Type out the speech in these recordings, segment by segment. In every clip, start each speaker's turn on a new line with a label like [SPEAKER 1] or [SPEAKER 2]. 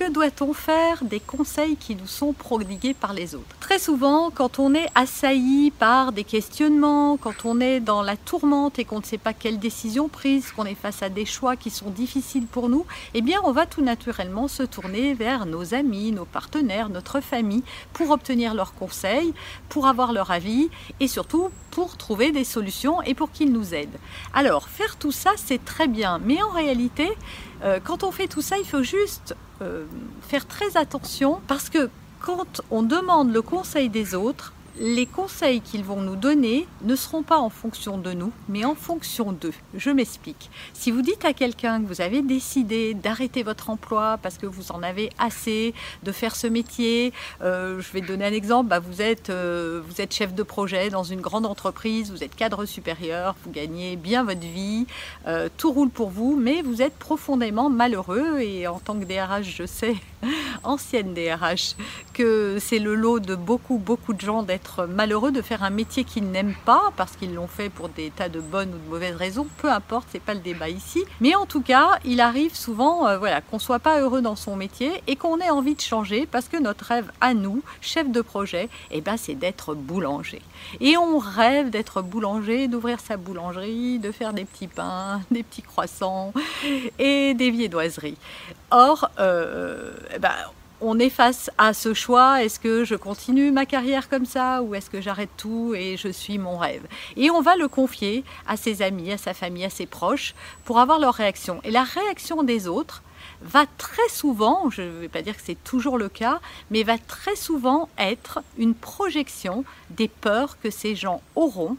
[SPEAKER 1] Que doit-on faire des conseils qui nous sont prodigués par les autres? Très souvent, quand on est assailli par des questionnements, quand on est dans la tourmente et qu'on ne sait pas quelle décision prise, qu'on est face à des choix qui sont difficiles pour nous, eh bien, on va tout naturellement se tourner vers nos amis, nos partenaires, notre famille pour obtenir leurs conseils, pour avoir leur avis et surtout pour trouver des solutions et pour qu'ils nous aident. Alors, faire tout ça, c'est très bien, mais en réalité, euh, quand on fait tout ça, il faut juste euh, faire très attention parce que quand on demande le conseil des autres, les conseils qu'ils vont nous donner ne seront pas en fonction de nous, mais en fonction d'eux. Je m'explique. Si vous dites à quelqu'un que vous avez décidé d'arrêter votre emploi parce que vous en avez assez de faire ce métier, euh, je vais donner un exemple, bah, vous, êtes, euh, vous êtes chef de projet dans une grande entreprise, vous êtes cadre supérieur, vous gagnez bien votre vie, euh, tout roule pour vous, mais vous êtes profondément malheureux et en tant que DRH, je sais, ancienne DRH, que c'est le lot de beaucoup, beaucoup de gens d'être malheureux de faire un métier qu'ils n'aiment pas parce qu'ils l'ont fait pour des tas de bonnes ou de mauvaises raisons, peu importe, c'est pas le débat ici. Mais en tout cas, il arrive souvent euh, voilà, qu'on soit pas heureux dans son métier et qu'on ait envie de changer parce que notre rêve à nous, chef de projet, eh ben, c'est d'être boulanger. Et on rêve d'être boulanger, d'ouvrir sa boulangerie, de faire des petits pains, des petits croissants et des viennoiseries. Or, euh, eh ben, on est face à ce choix, est-ce que je continue ma carrière comme ça ou est-ce que j'arrête tout et je suis mon rêve? Et on va le confier à ses amis, à sa famille, à ses proches pour avoir leur réaction. Et la réaction des autres va très souvent, je ne vais pas dire que c'est toujours le cas, mais va très souvent être une projection des peurs que ces gens auront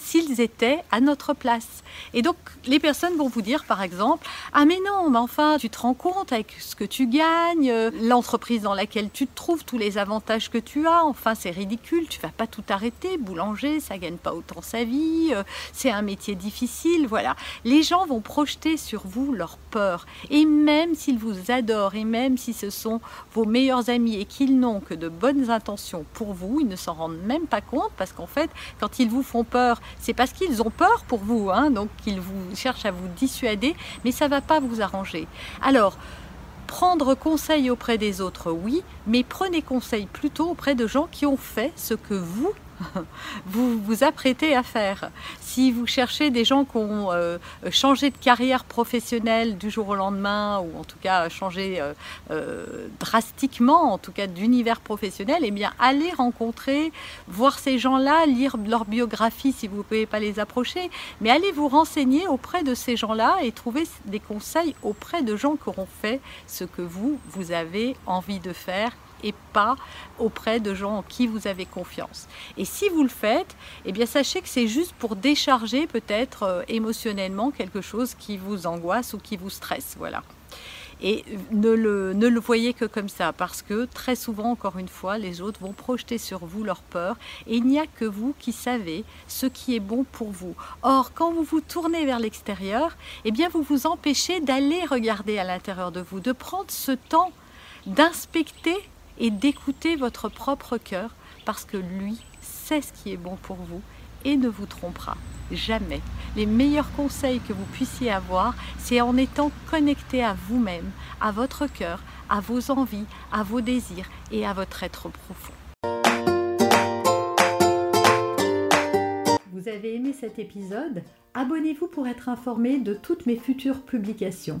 [SPEAKER 1] s'ils étaient à notre place. Et donc, les personnes vont vous dire, par exemple, Ah, mais non, mais enfin, tu te rends compte avec ce que tu gagnes, euh, l'entreprise dans laquelle tu te trouves, tous les avantages que tu as, enfin, c'est ridicule, tu vas pas tout arrêter. Boulanger, ça gagne pas autant sa vie, euh, c'est un métier difficile, voilà. Les gens vont projeter sur vous leur peur. Et même s'ils vous adorent, et même si ce sont vos meilleurs amis et qu'ils n'ont que de bonnes intentions pour vous, ils ne s'en rendent même pas compte parce qu'en fait, quand ils vous font peur, c'est parce qu'ils ont peur pour vous, hein, donc qu'ils vous cherchent à vous dissuader, mais ça ne va pas vous arranger. Alors, prendre conseil auprès des autres, oui, mais prenez conseil plutôt auprès de gens qui ont fait ce que vous vous vous apprêtez à faire. Si vous cherchez des gens qui ont euh, changé de carrière professionnelle du jour au lendemain, ou en tout cas changé euh, euh, drastiquement, en tout cas d'univers professionnel, eh bien allez rencontrer, voir ces gens-là, lire leur biographie si vous ne pouvez pas les approcher, mais allez vous renseigner auprès de ces gens-là et trouver des conseils auprès de gens qui auront fait ce que vous, vous avez envie de faire et pas auprès de gens en qui vous avez confiance. Et si vous le faites, eh bien sachez que c'est juste pour décharger peut-être euh, émotionnellement quelque chose qui vous angoisse ou qui vous stresse. Voilà. Et ne le, ne le voyez que comme ça, parce que très souvent, encore une fois, les autres vont projeter sur vous leur peur, et il n'y a que vous qui savez ce qui est bon pour vous. Or, quand vous vous tournez vers l'extérieur, eh bien, vous vous empêchez d'aller regarder à l'intérieur de vous, de prendre ce temps d'inspecter et d'écouter votre propre cœur parce que lui sait ce qui est bon pour vous et ne vous trompera jamais. Les meilleurs conseils que vous puissiez avoir, c'est en étant connecté à vous-même, à votre cœur, à vos envies, à vos désirs et à votre être profond.
[SPEAKER 2] Vous avez aimé cet épisode? Abonnez-vous pour être informé de toutes mes futures publications.